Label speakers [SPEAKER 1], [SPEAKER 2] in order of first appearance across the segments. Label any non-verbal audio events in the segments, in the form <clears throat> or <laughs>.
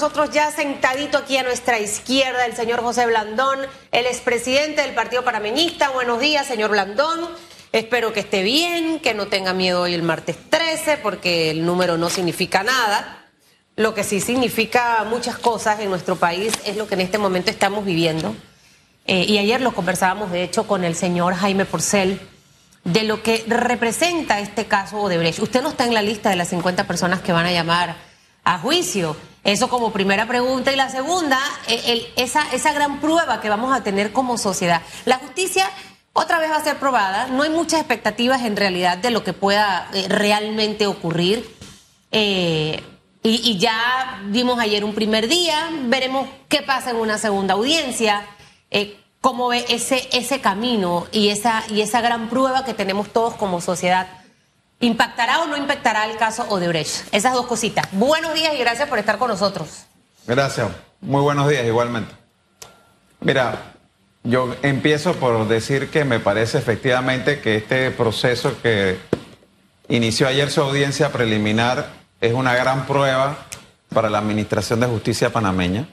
[SPEAKER 1] nosotros ya sentadito aquí a nuestra izquierda el señor José Blandón, el expresidente del Partido Parameñista. Buenos días, señor Blandón. Espero que esté bien, que no tenga miedo hoy el martes 13, porque el número no significa nada. Lo que sí significa muchas cosas en nuestro país es lo que en este momento estamos viviendo. Eh, y ayer lo conversábamos, de hecho, con el señor Jaime Porcel, de lo que representa este caso Odebrecht. Usted no está en la lista de las 50 personas que van a llamar a juicio. Eso como primera pregunta. Y la segunda, e, esa, esa gran prueba que vamos a tener como sociedad. La justicia otra vez va a ser probada. No hay muchas expectativas en realidad de lo que pueda eh, realmente ocurrir. Eh, y, ya vimos ayer un primer día, veremos qué pasa en una segunda audiencia, eh, cómo ve ese, ese camino y esa, y esa gran prueba que tenemos todos como sociedad ¿Impactará o no impactará el caso Odebrecht? Esas dos cositas. Buenos días y gracias por estar con nosotros.
[SPEAKER 2] Gracias. Muy buenos días igualmente. Mira, yo empiezo por decir que me parece efectivamente que este proceso que inició ayer su audiencia preliminar es una gran prueba para la Administración de Justicia panameña.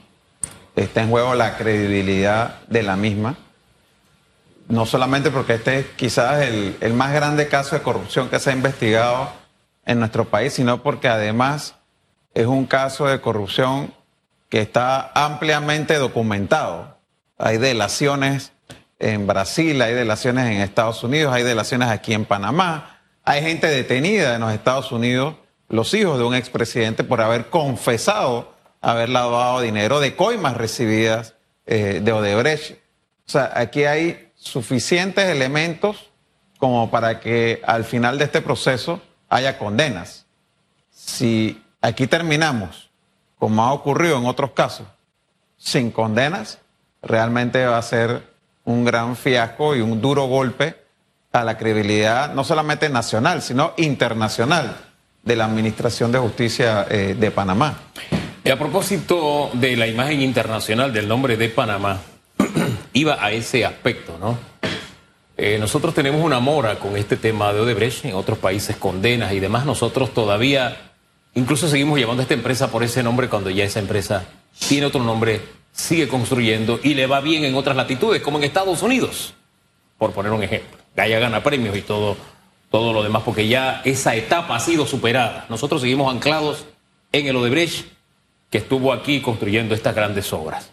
[SPEAKER 2] Está en juego la credibilidad de la misma no solamente porque este es quizás el, más grande caso de corrupción que se ha investigado en nuestro país, sino porque además es un caso de corrupción que está ampliamente documentado. Hay delaciones en Brasil, hay delaciones en Estados Unidos, hay delaciones aquí en Panamá, hay gente detenida en los Estados Unidos, los hijos de un expresidente, por haber confesado haber lavado dinero de coimas recibidas eh, de Odebrecht. O sea, aquí hay suficientes elementos como para que al final de este proceso haya condenas. Si aquí terminamos, como ha ocurrido en otros casos, sin condenas, realmente va a ser un gran fiasco y un duro golpe a la credibilidad no solamente nacional, sino internacional de la Administración de Justicia eh, de Panamá.
[SPEAKER 3] Y a propósito de la imagen internacional del nombre de Panamá, iba a ese aspecto, ¿no? Eh, nosotros tenemos una mora con este tema de Odebrecht, en otros países condenas y demás. Nosotros todavía, incluso seguimos llamando a esta empresa por ese nombre cuando ya esa empresa tiene otro nombre, sigue construyendo y le va bien en otras latitudes, como en Estados Unidos, por poner un ejemplo. Gaya gana premios y todo, todo lo demás, porque ya esa etapa ha sido superada. Nosotros seguimos anclados en el Odebrecht, que estuvo aquí construyendo estas grandes obras.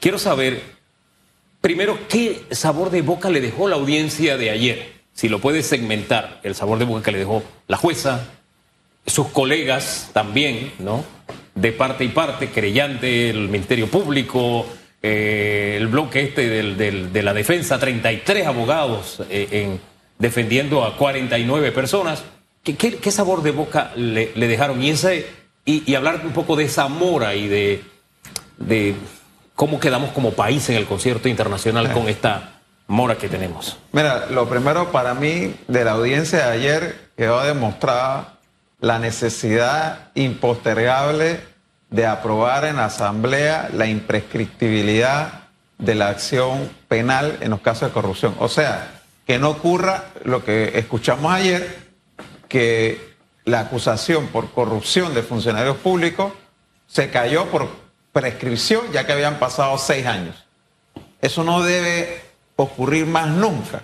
[SPEAKER 3] Quiero saber Primero, ¿qué sabor de boca le dejó la audiencia de ayer? Si lo puede segmentar, el sabor de boca que le dejó la jueza, sus colegas también, ¿no? De parte y parte, creyente, el Ministerio Público, eh, el bloque este de la defensa, 33 abogados eh, en, defendiendo a 49 personas. ¿Qué, qué, sabor de boca le, dejaron? Y, ese, y, hablar un poco de Zamora y de, de ¿Cómo quedamos como país en el concierto internacional con esta mora que tenemos?
[SPEAKER 2] Mira, lo primero para mí de la audiencia de ayer quedó demostrada la necesidad impostergable de aprobar en la Asamblea la imprescriptibilidad de la acción penal en los casos de corrupción. O sea, que no ocurra lo que escuchamos ayer, que la acusación por corrupción de funcionarios públicos se cayó por prescripción ya que habían pasado seis años. Eso no debe ocurrir más nunca,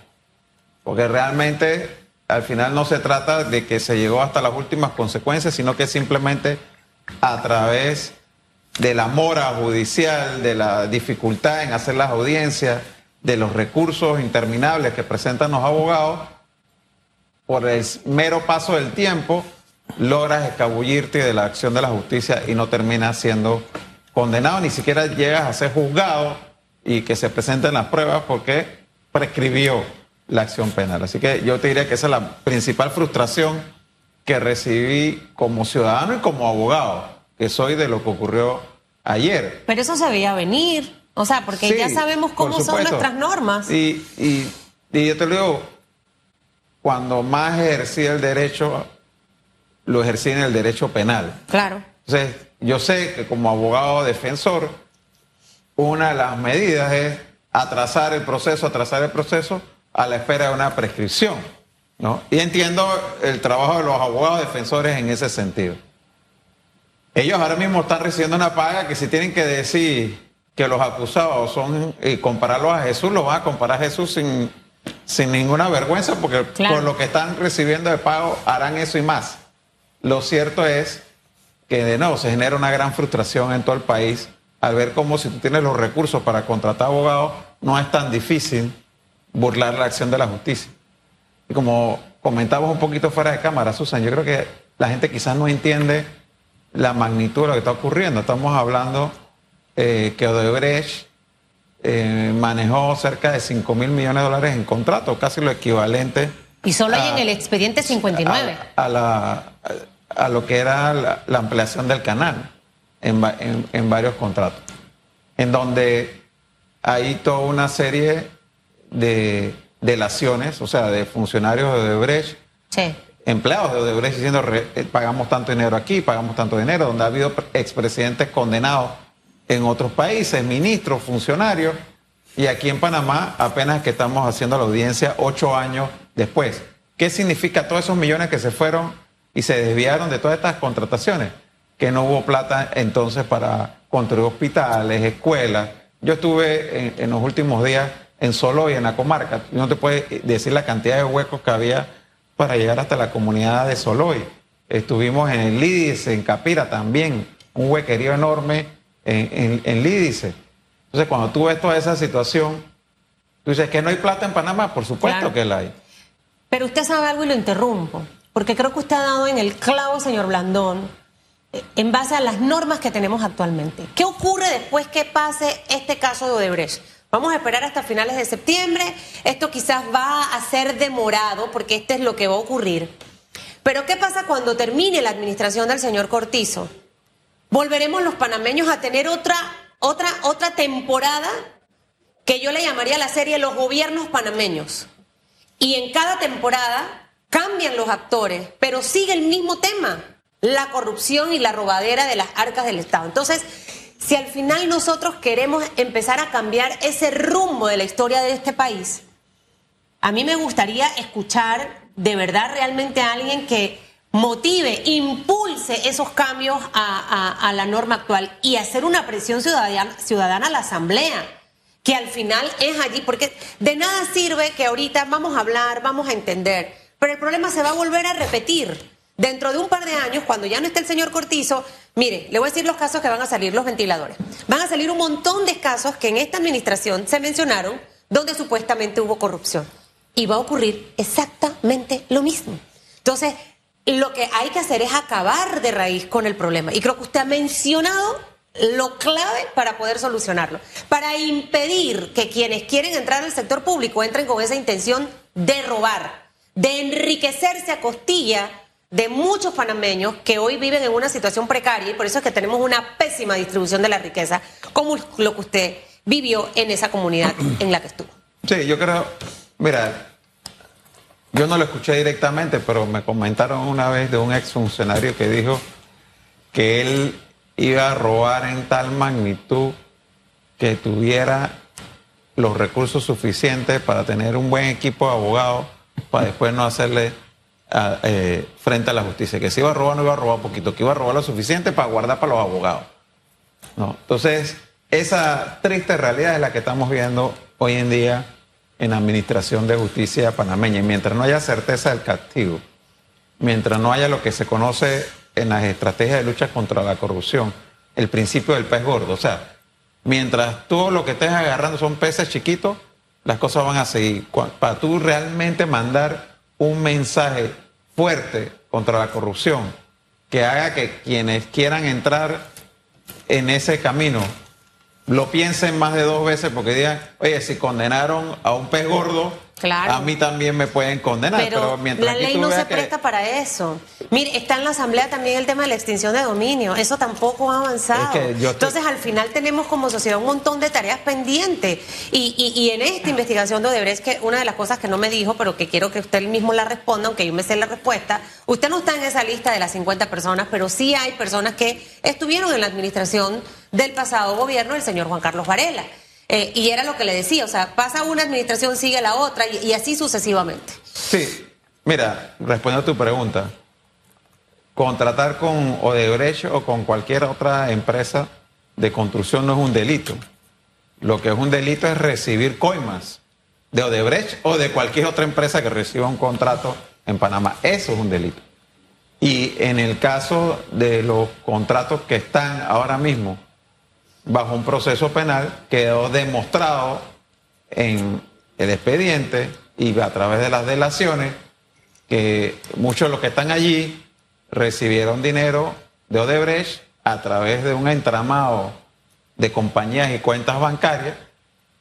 [SPEAKER 2] porque realmente al final no se trata de que se llegó hasta las últimas consecuencias, sino que simplemente a través de la mora judicial, de la dificultad en hacer las audiencias, de los recursos interminables que presentan los abogados, por el mero paso del tiempo, logras escabullirte de la acción de la justicia y no termina siendo condenado, ni siquiera llegas a ser juzgado y que se presenten las pruebas porque prescribió la acción penal. Así que yo te diría que esa es la principal frustración que recibí como ciudadano y como abogado, que soy de lo que ocurrió ayer.
[SPEAKER 1] Pero eso se veía venir, o sea, porque ya sabemos cómo son nuestras normas.
[SPEAKER 2] Y, y, y yo te lo digo, cuando más ejercía el derecho, lo ejercí en el derecho penal.
[SPEAKER 1] Claro.
[SPEAKER 2] Entonces, yo sé que como abogado defensor, una de las medidas es atrasar el proceso, atrasar el proceso a la espera de una prescripción. ¿no? Y entiendo el trabajo de los abogados defensores en ese sentido. ellos ahora mismo están recibiendo una paga que si tienen que decir que los acusados son y compararlos a Jesús, lo van a comparar a Jesús sin, sin ninguna vergüenza porque por lo que están recibiendo de pago harán eso y más. Lo cierto es que de nuevo se genera una gran frustración en todo el país al ver cómo si tú tienes los recursos para contratar abogados no es tan difícil burlar la acción de la justicia. Y como comentamos un poquito fuera de cámara, Susan, yo creo que la gente quizás no entiende la magnitud de lo que está ocurriendo. Estamos hablando eh, que Odebrecht eh, manejó cerca de 5 mil millones de dólares en contrato, casi lo equivalente.
[SPEAKER 1] Y solo hay en el expediente 59.
[SPEAKER 2] A, la, a lo que era la, ampliación del canal en, en, varios contratos, en donde hay toda una serie de delaciones, o sea, de funcionarios de Odebrecht, empleados de Odebrecht diciendo eh, pagamos tanto dinero aquí, pagamos tanto dinero, donde ha habido expresidentes condenados en otros países, ministros, funcionarios, y aquí en Panamá apenas que estamos haciendo la audiencia ocho años después. ¿Qué significa todos esos millones que se fueron y se desviaron de todas estas contrataciones? Que no hubo plata entonces para construir hospitales, escuelas. Yo estuve en, los últimos días en Solo y en la comarca. No te puedes decir la cantidad de huecos que había para llegar hasta la comunidad de Soloy. Estuvimos en el Lidis, en Capira también, un huequerío enorme en, en, Lídice. Entonces, cuando tú ves toda esa situación, tú dices que no hay plata en Panamá, por supuesto que la hay.
[SPEAKER 1] Pero usted sabe algo y lo interrumpo, porque creo que usted ha dado en el clavo, señor Blandón, en base a las normas que tenemos actualmente. ¿Qué ocurre después que pase este caso de Odebrecht? Vamos a esperar hasta finales de septiembre. Esto quizás va a ser demorado porque este es lo que va a ocurrir. Pero ¿qué pasa cuando termine la administración del señor Cortizo? volveremos los panameños a tener otra, otra, otra temporada que yo le llamaría la serie Los gobiernos panameños. Y en cada temporada cambian los actores, pero sigue el mismo tema, la corrupción y la robadera de las arcas del Estado. Entonces, si al final nosotros queremos empezar a cambiar ese rumbo de la historia de este país, a mí me gustaría escuchar de verdad realmente a alguien que motive, impulse esos cambios a, la norma actual y hacer una presión ciudadana, ciudadana a la Asamblea, que al final es allí, porque de nada sirve que ahorita vamos a hablar, vamos a entender, pero el problema se va a volver a repetir. Dentro de un par de años, cuando ya no esté el señor Cortizo, mire, le voy a decir los casos que van a salir, los ventiladores. Van a salir un montón de casos que en esta administración se mencionaron donde supuestamente hubo corrupción. Y va a ocurrir exactamente lo mismo. Entonces, lo que hay que hacer es acabar de raíz con el problema. Y creo que usted ha mencionado lo clave para poder solucionarlo, para impedir que quienes quieren entrar al sector público entren con esa intención de robar, de enriquecerse a costilla de muchos panameños que hoy viven en una situación precaria y por eso es que tenemos una pésima distribución de la riqueza, como lo que usted vivió en esa comunidad en la que estuvo.
[SPEAKER 2] Sí, yo creo, mira, yo no lo escuché directamente, pero me comentaron una vez de un exfuncionario que dijo que él iba a robar en tal magnitud que tuviera los recursos suficientes para tener un buen equipo de abogados para después no hacerle eh, frente a la justicia. Que si iba a robar, no iba a robar poquito, que iba a robar lo suficiente para guardar para los abogados. No. Entonces, esa triste realidad es la que estamos viendo hoy en día en la Administración de Justicia panameña. Y mientras no haya certeza del castigo, mientras no haya lo que se conoce en las estrategias de lucha contra la corrupción, el principio del pez gordo, o sea, mientras todo lo que estés agarrando son peces chiquitos, las cosas van a seguir. Para tú realmente mandar un mensaje fuerte contra la corrupción, que haga que quienes quieran entrar en ese camino lo piensen más de dos veces porque digan, oye, si condenaron a un pez gordo, a mí también me pueden condenar.
[SPEAKER 1] Pero, mientras la ley no se presta para eso. Mire, está en la Asamblea también el tema de la extinción de dominio. Eso tampoco ha avanzado. Entonces, al final tenemos como sociedad un montón de tareas pendientes. Y, y, en esta investigación de Odebrecht, que una de las cosas que no me dijo, pero que quiero que usted mismo la responda, aunque yo me sé la respuesta, usted no está en esa lista de las 50 personas, pero sí hay personas que estuvieron en la administración del pasado gobierno del señor Juan Carlos Varela. Eh, y era lo que le decía, o sea, pasa una administración, sigue la otra y, así sucesivamente.
[SPEAKER 2] Sí, mira, respondiendo a tu pregunta, contratar con Odebrecht o con cualquier otra empresa de construcción no es un delito. Lo que es un delito es recibir coimas de Odebrecht o de cualquier otra empresa que reciba un contrato en Panamá. Eso es un delito. Y en el caso de los contratos que están ahora mismo bajo un proceso penal, quedó demostrado en el expediente y a través de las delaciones que muchos de los que están allí recibieron dinero de Odebrecht a través de un entramado de compañías y cuentas bancarias,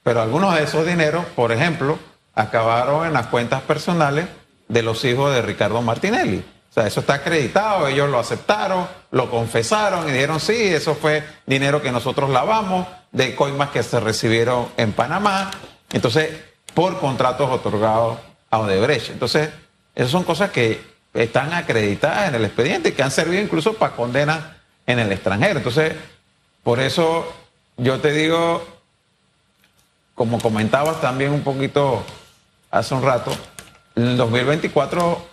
[SPEAKER 2] pero algunos de esos dineros, por ejemplo, acabaron en las cuentas personales de los hijos de Ricardo Martinelli. Eso está acreditado, ellos lo aceptaron, lo confesaron y dijeron, sí, eso fue dinero que nosotros lavamos de coimas que se recibieron en Panamá, entonces, por contratos otorgados a Odebrecht. Entonces, esas son cosas que están acreditadas en el expediente que han servido incluso para condenas en el extranjero. Entonces, por eso yo te digo, como comentabas también un poquito hace un rato, el 2024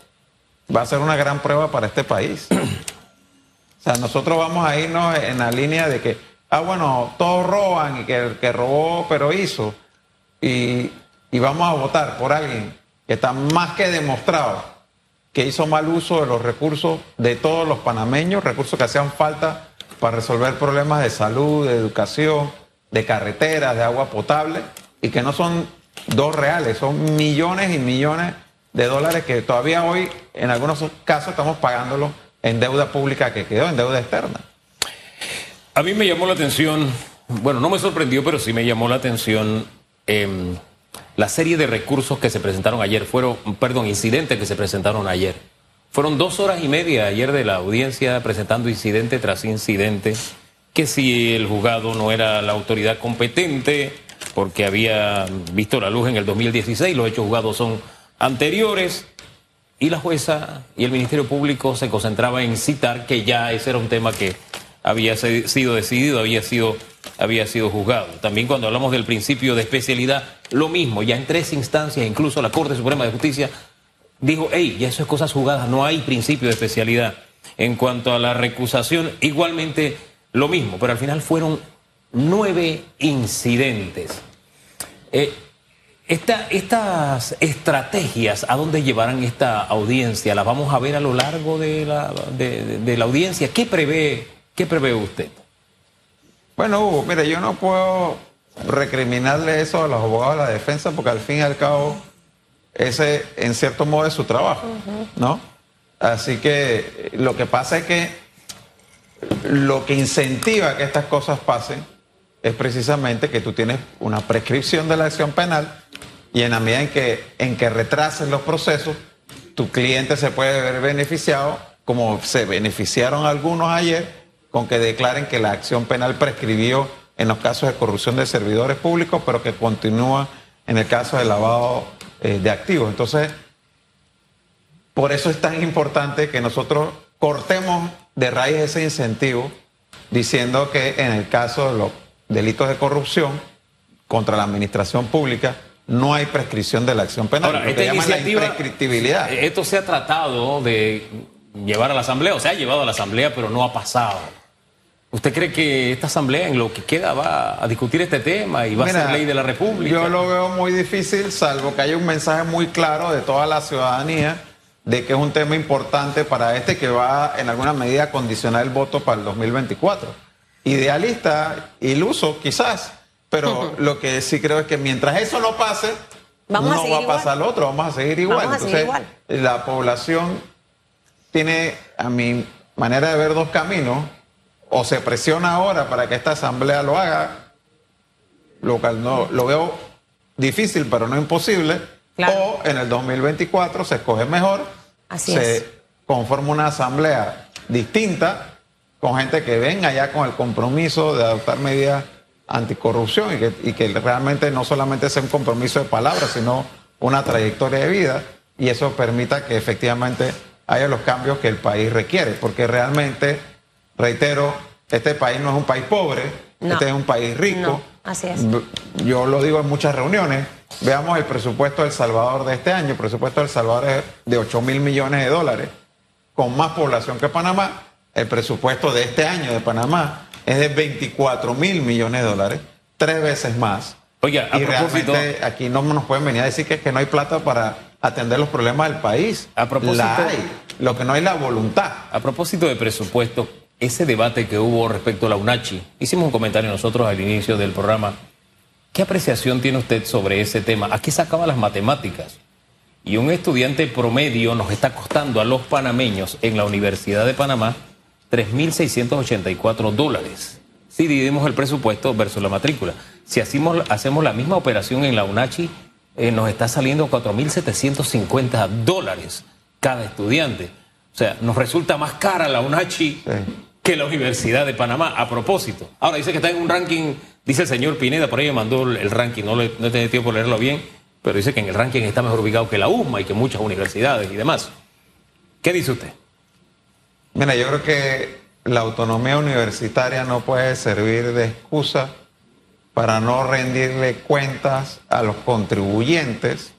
[SPEAKER 2] va a ser una gran prueba para este país. <clears throat> O sea, nosotros vamos a irnos en la línea de que, ah, bueno, todos roban y que el que robó pero hizo. Y, y vamos a votar por alguien que está más que demostrado que hizo mal uso de los recursos de todos los panameños, recursos que hacían falta para resolver problemas de salud, de educación, de carreteras, de agua potable, y que no son dos reales, son millones y millones de dólares que todavía hoy, en algunos casos, estamos pagándolo en deuda pública que quedó, en deuda externa.
[SPEAKER 3] A mí me llamó la atención, bueno, no me sorprendió, pero sí me llamó la atención eh, la serie de recursos que se presentaron ayer, fueron, perdón, incidentes que se presentaron ayer. Fueron dos horas y media ayer de la audiencia presentando incidente tras incidente, que si el juzgado no era la autoridad competente, porque había visto la luz en el 2016, los hechos juzgados son anteriores, y la jueza y el Ministerio Público se concentraba en citar que ya ese era un tema que había sido decidido, había sido, había sido juzgado. También cuando hablamos del principio de especialidad, lo mismo, ya en tres instancias, incluso la Corte Suprema de Justicia dijo, hey, ya eso es cosas jugadas, no hay principio de especialidad. En cuanto a la recusación, igualmente lo mismo, pero al final fueron nueve incidentes. Eh, estas estrategias, ¿a dónde llevarán esta audiencia? ¿Las vamos a ver a lo largo de la, de, la audiencia? ¿Qué prevé, ¿Qué prevé usted?
[SPEAKER 2] Bueno, Hugo, mire, yo no puedo recriminarle eso a los abogados de la defensa porque al fin y al cabo ese en cierto modo es su trabajo, ¿no? Así que lo que pasa es que lo que incentiva que estas cosas pasen es precisamente que tú tienes una prescripción de la acción penal y en la medida en que, en que retrases los procesos, tu cliente se puede ver beneficiado, como se beneficiaron algunos ayer, con que declaren que la acción penal prescribió en los casos de corrupción de servidores públicos, pero que continúa en el caso de lavado eh, de activos. Entonces, por eso es tan importante que nosotros cortemos de raíz ese incentivo, diciendo que en el caso de los delitos de corrupción contra la administración pública, no hay prescripción de la acción penal.
[SPEAKER 3] Ahora, esta iniciativa, la Esto se ha tratado de llevar a la Asamblea, o se ha llevado a la Asamblea, pero no ha pasado. ¿Usted cree que esta Asamblea en lo que queda va a discutir este tema y va a ser ley de la República?
[SPEAKER 2] Yo lo veo muy difícil, salvo que haya un mensaje muy claro de toda la ciudadanía de que es un tema importante para este que va en alguna medida a condicionar el voto para el 2024. Idealista, iluso quizás, pero lo que sí creo es que mientras eso no pase, no va a pasar lo otro, vamos a seguir igual. Entonces, la población tiene, a mi manera de ver, dos caminos. O se presiona ahora para que esta asamblea lo haga, lo cual no, lo veo difícil, pero no imposible. O en el 2024 se escoge mejor, se conforma una asamblea distinta, con gente que venga ya con el compromiso de adoptar medidas anticorrupción y que, y que realmente no solamente sea un compromiso de palabras, sino una trayectoria de vida y eso permita que efectivamente haya los cambios que el país requiere, porque realmente, reitero, este país no es un país pobre, este es un país rico.
[SPEAKER 1] así es.
[SPEAKER 2] Yo lo digo en muchas reuniones, veamos el presupuesto del Salvador de este año, el presupuesto del Salvador es de 8 mil millones de dólares. con más población que Panamá. El presupuesto de este año de Panamá es de 24 mil millones de dólares, tres veces más.
[SPEAKER 3] Oiga, a
[SPEAKER 2] y
[SPEAKER 3] propósito-
[SPEAKER 2] realmente aquí no nos pueden venir a decir que, es que no hay plata para atender los problemas del país.
[SPEAKER 3] A propósito-
[SPEAKER 2] La hay. Lo que no hay es la voluntad.
[SPEAKER 3] A propósito de presupuesto, ese debate que hubo respecto a la UNACHI, hicimos un comentario nosotros al inicio del programa. ¿Qué apreciación tiene usted sobre ese tema? ¿A qué sacaba las matemáticas? Y un estudiante promedio nos está costando a los panameños en la Universidad de Panamá 3.684 dólares. Si dividimos el presupuesto versus la matrícula. Si hacemos, hacemos la misma operación en la UNACHI, eh, nos está saliendo 4.750 dólares cada estudiante. O sea, nos resulta más cara la UNACHI que la Universidad de Panamá, a propósito. Ahora dice que está en un ranking, dice el señor Pineda, por ahí me mandó el ranking, no, le, no he tenido tiempo de leerlo bien, pero dice que en el ranking está mejor ubicado que la USMA y que muchas universidades y demás. ¿Qué dice usted?
[SPEAKER 2] Mira, yo creo que la autonomía universitaria no puede servir de excusa para no rendirle cuentas a los contribuyentes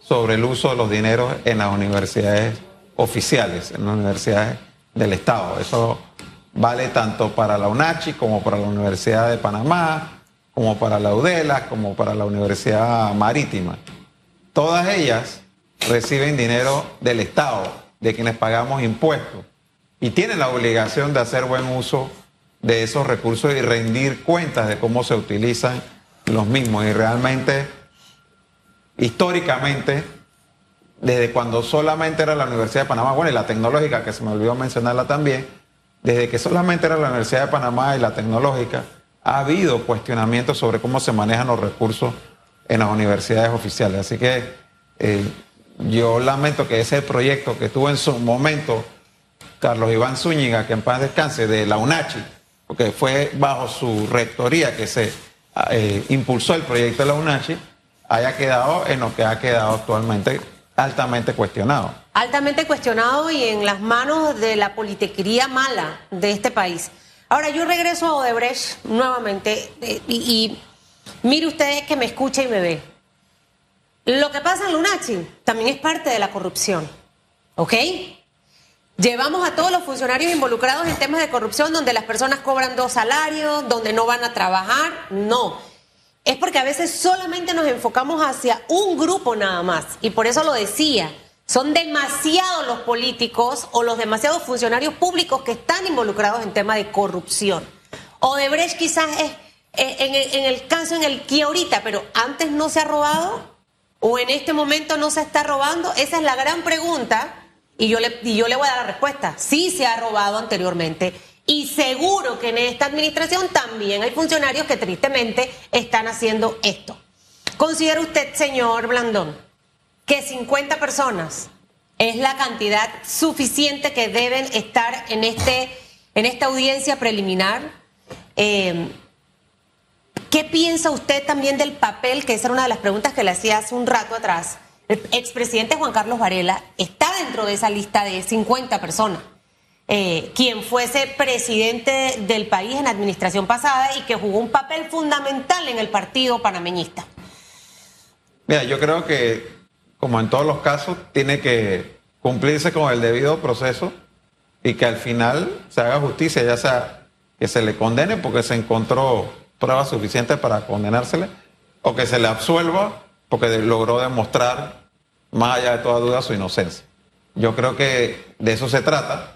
[SPEAKER 2] sobre el uso de los dineros en las universidades oficiales, en las universidades del Estado. Eso vale tanto para la UNACHI como para la Universidad de Panamá, como para la UDELA, como para la Universidad Marítima. Todas ellas reciben dinero del Estado, de quienes pagamos impuestos, y tienen la obligación de hacer buen uso de esos recursos y rendir cuentas de cómo se utilizan los mismos. Y realmente, históricamente, desde cuando solamente era la Universidad de Panamá, bueno, y la tecnológica, que se me olvidó mencionarla también, desde que solamente era la Universidad de Panamá y la tecnológica, ha habido cuestionamientos sobre cómo se manejan los recursos en las universidades oficiales. Así que eh, yo lamento que ese proyecto que tuvo en su momento Carlos Iván Zúñiga, que en paz descanse, de la UNACHI, porque fue bajo su rectoría que se eh, impulsó el proyecto de la UNACHI, haya quedado en lo que ha quedado actualmente altamente cuestionado.
[SPEAKER 1] altamente cuestionado y en las manos de la politiquería mala de este país. Ahora yo regreso a Odebrecht nuevamente eh, y, mire ustedes que me escucha y me ve. Lo que pasa en Lunachi también es parte de la corrupción, ¿ok? Llevamos a todos los funcionarios involucrados en temas de corrupción donde las personas cobran dos salarios, donde no van a trabajar, no. Es porque a veces solamente nos enfocamos hacia un grupo nada más. Y por eso lo decía, son demasiados los políticos o los demasiados funcionarios públicos que están involucrados en temas de corrupción. Odebrecht quizás es eh, en el caso en el que ahorita, pero antes no se ha robado o en este momento no se está robando. Esa es la gran pregunta y yo le, y yo le voy a dar la respuesta. Sí se ha robado anteriormente. Y seguro que en esta administración también hay funcionarios que tristemente están haciendo esto. ¿Considera usted, señor Blandón, que 50 personas es la cantidad suficiente que deben estar en, este, en esta audiencia preliminar? Eh, ¿Qué piensa usted también del papel, que esa era una de las preguntas que le hacía hace un rato atrás? El <laughs> expresidente Juan Carlos Varela está dentro de esa lista de 50 personas. Eh, quien fuese presidente del país en la administración pasada y que jugó un papel fundamental en el partido panameñista.
[SPEAKER 2] Mira, yo creo que, como en todos los casos, tiene que cumplirse con el debido proceso y que al final se haga justicia, ya sea que se le condene porque se encontró pruebas suficientes para condenársele, o que se le absuelva porque logró demostrar, más allá de toda duda, su inocencia. Yo creo que de eso se trata.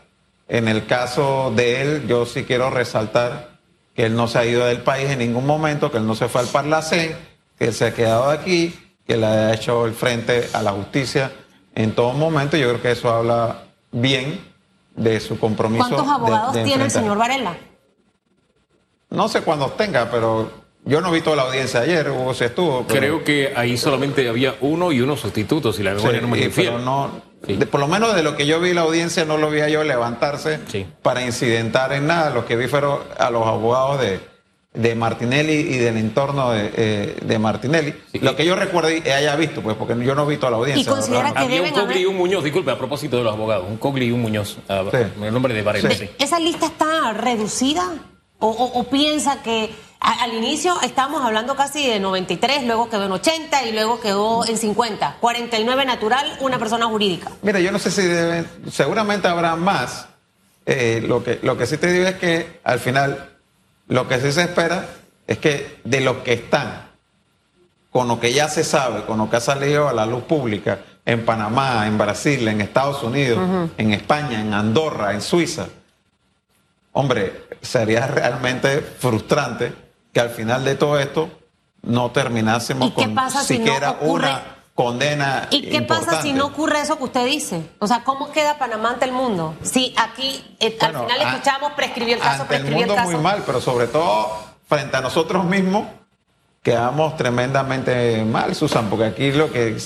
[SPEAKER 2] En el caso de él, yo sí quiero resaltar que él no se ha ido del país en ningún momento, que él no se fue al Parlacén, que él se ha quedado aquí, que le ha hecho el frente a la justicia en todo momento. Yo creo que eso habla bien de su compromiso.
[SPEAKER 1] ¿Cuántos abogados
[SPEAKER 2] de
[SPEAKER 1] tiene el señor Varela?
[SPEAKER 2] No sé cuántos tenga, pero yo no vi toda la audiencia ayer, Hugo se estuvo. pero-
[SPEAKER 3] Creo que ahí solamente había uno y uno sustituto, si la memoria
[SPEAKER 2] Sí,
[SPEAKER 3] no me
[SPEAKER 2] y- pero no,
[SPEAKER 3] Sí.
[SPEAKER 2] de- por lo menos de lo que yo vi la audiencia no lo vi a yo levantarse
[SPEAKER 3] Sí.
[SPEAKER 2] para incidentar en nada. Lo que vi fueron a los abogados de, de Martinelli y del entorno de, eh, de Martinelli.
[SPEAKER 3] Sí.
[SPEAKER 2] Lo que yo recuerdo y haya visto, pues, porque yo no vi toda la audiencia.
[SPEAKER 1] ¿Y considera que
[SPEAKER 3] Había un Cogli y un Muñoz, disculpe, a propósito de los abogados, un Cogli y un Muñoz,
[SPEAKER 2] Sí.
[SPEAKER 3] el nombre de Varela,
[SPEAKER 2] Sí.
[SPEAKER 3] sí.
[SPEAKER 1] ¿Esa lista está reducida? ¿O, o- o piensa que al inicio estábamos hablando casi de 93, luego quedó en 80 y luego quedó en 50. 49 natural, una persona jurídica.
[SPEAKER 2] Mira, yo no sé si deben, seguramente habrá más. Eh, lo, que, lo que sí te digo es que al final lo que sí se espera es que de los que están, con lo que ya se sabe, con lo que ha salido a la luz pública en Panamá, en Brasil, en Estados Unidos, en España, en Andorra, en Suiza, hombre, sería realmente frustrante que al final de todo esto no terminásemos con siquiera una condena.
[SPEAKER 1] ¿Y qué pasa si no ocurre eso que usted dice? O sea, ¿cómo queda Panamá ante el mundo? Si aquí eh, al final escuchamos prescribió el caso,
[SPEAKER 2] ante el mundo muy mal, pero sobre todo frente a nosotros mismos quedamos tremendamente mal, Susan, porque aquí lo que,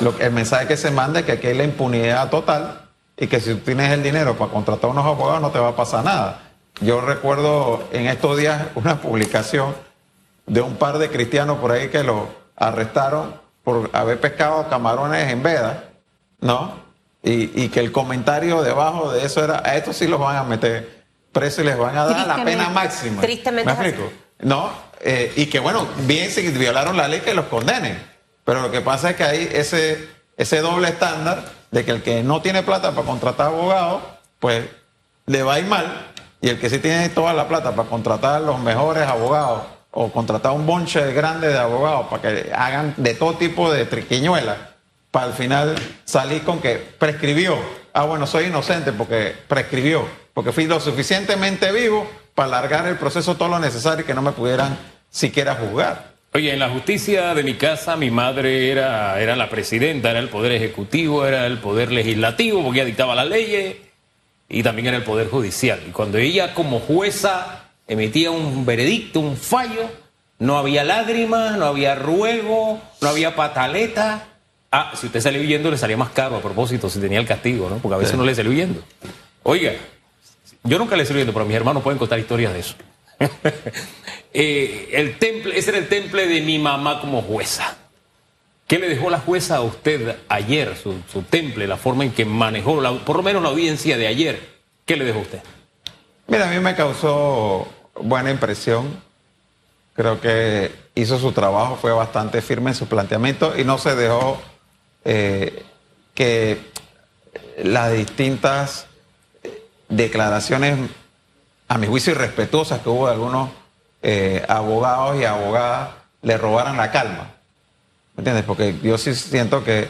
[SPEAKER 2] lo, el mensaje que se manda es que aquí hay la impunidad total y que si tú tienes el dinero para contratar a unos abogados no te va a pasar nada. Yo recuerdo en estos días una publicación de un par de cristianos por ahí que lo arrestaron por haber pescado camarones en veda, ¿no? Y, que el comentario debajo de eso era, a estos sí los van a meter preso y les van a dar la pena máxima.
[SPEAKER 1] Tristemente.
[SPEAKER 2] ¿Me explico? ¿No? Eh, y que bueno, bien si violaron la ley que los condenen. Pero lo que pasa es que hay ese, ese doble estándar de que el que no tiene plata para contratar abogados, pues le va a ir mal y el que sí tiene toda la plata para contratar los mejores abogados o contratar un bonche grande de abogados para que hagan de todo tipo de triquiñuelas, para al final salir con que prescribió. Ah, bueno, soy inocente porque prescribió, porque fui lo suficientemente vivo para alargar el proceso todo lo necesario y que no me pudieran siquiera juzgar.
[SPEAKER 3] Oye, en la justicia de mi casa mi madre era, era la presidenta, era el poder ejecutivo, era el poder legislativo, porque ella dictaba las leyes y también en el Poder Judicial. Y cuando ella como jueza emitía un veredicto, un fallo, no había lágrimas, no había ruego, no había pataleta. Ah, si usted salió huyendo le salía más caro a propósito si tenía el castigo, ¿no? Porque a veces no le salió huyendo. Oiga, yo nunca le salí huyendo, pero mis hermanos pueden contar historias de eso. <laughs> Eh, el temple, ese era el temple de mi mamá como jueza. ¿Qué le dejó la jueza a usted ayer, su, temple, la forma en que manejó, por lo menos la audiencia de ayer? ¿Qué le dejó usted?
[SPEAKER 2] Mira, a mí me causó buena impresión. Creo que hizo su trabajo, fue bastante firme en su planteamiento y no se dejó eh, que las distintas declaraciones, a mi juicio irrespetuosas que hubo de algunos eh, abogados y abogadas, le robaran la calma. ¿Me entiendes? Porque yo sí siento que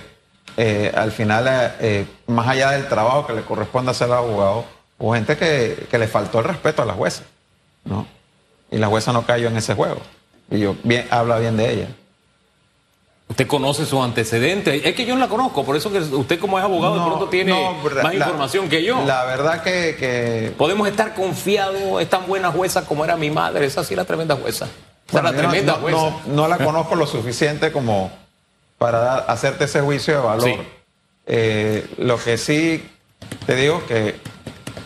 [SPEAKER 2] eh, al final, eh, eh, más allá del trabajo que le corresponde hacer al abogado, hubo gente que, le faltó el respeto a la jueza, ¿no? Y la jueza no cayó en ese juego. Y yo bien, habla bien de ella.
[SPEAKER 3] ¿Usted conoce sus antecedentes? Es que yo no la conozco, por eso que usted como es abogado de pronto tiene más información que yo.
[SPEAKER 2] La verdad que,
[SPEAKER 3] Podemos estar confiados, es tan buena jueza como era mi madre, esa sí era tremenda jueza
[SPEAKER 2] no, la conozco lo suficiente como para hacerte ese juicio de valor. Eh, lo que sí te digo que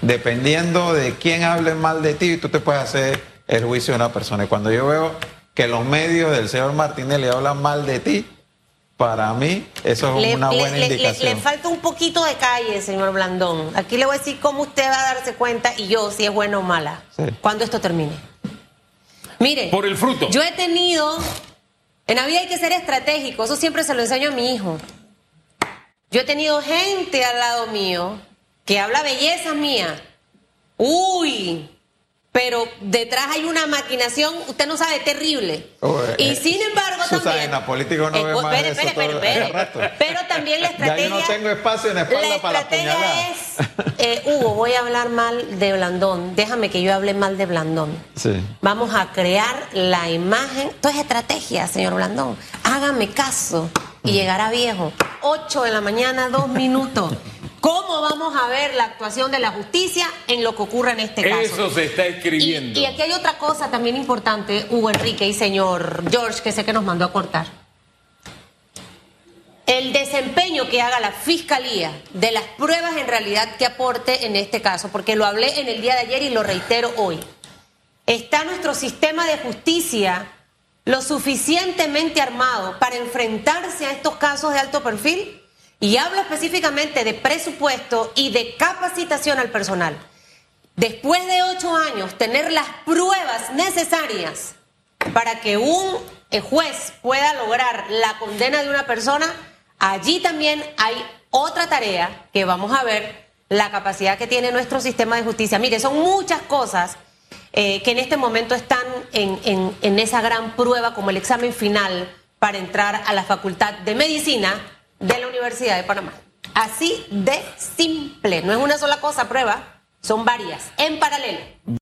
[SPEAKER 2] dependiendo de quién hable mal de ti, tú te puedes hacer el juicio de una persona. Y cuando yo veo que los medios del señor Martínez le hablan mal de ti, para mí eso es una buena indicación.
[SPEAKER 1] Le, falta un poquito de calle, señor Blandón. Aquí le voy a decir cómo usted va a darse cuenta y yo si es bueno o mala cuando esto termine. Mire,
[SPEAKER 3] por el fruto.
[SPEAKER 1] Yo he tenido, en la vida hay que ser estratégico, eso siempre se lo enseño a mi hijo. Yo he tenido gente al lado mío que habla belleza mía. Uy, pero detrás hay una maquinación, usted no sabe, terrible. y eh, sin embargo también...
[SPEAKER 2] en la política no ve más espere, eso espere, espere, rato.
[SPEAKER 1] Pero también la estrategia...
[SPEAKER 2] Ya yo no tengo espacio en la espalda la para
[SPEAKER 1] la es, eh, Hugo, voy a hablar mal de Blandón, déjame que yo hable mal de Blandón.
[SPEAKER 2] Sí.
[SPEAKER 1] Vamos a crear la imagen, esto es estrategia, señor Blandón. Hágame caso y llegará viejo. 8 de la mañana, dos minutos. ¿Cómo vamos a ver la actuación de la justicia en lo que ocurre en este caso?
[SPEAKER 3] Eso se está escribiendo.
[SPEAKER 1] Y, aquí hay otra cosa también importante, Hugo Enrique y señor George, que sé que nos mandó a cortar. El desempeño que haga la fiscalía de las pruebas en realidad que aporte en este caso, porque lo hablé en el día de ayer y lo reitero hoy. ¿Está nuestro sistema de justicia lo suficientemente armado para enfrentarse a estos casos de alto perfil? Y hablo específicamente de presupuesto y de capacitación al personal. Después de ocho años, tener las pruebas necesarias para que un juez pueda lograr la condena de una persona, allí también hay otra tarea que vamos a ver la capacidad que tiene nuestro sistema de justicia. Mire, son muchas cosas eh, que en este momento están en esa gran prueba como el examen final para entrar a la Facultad de Medicina de la Universidad de Panamá. Así de simple, no es una sola cosa prueba, son varias, en paralelo.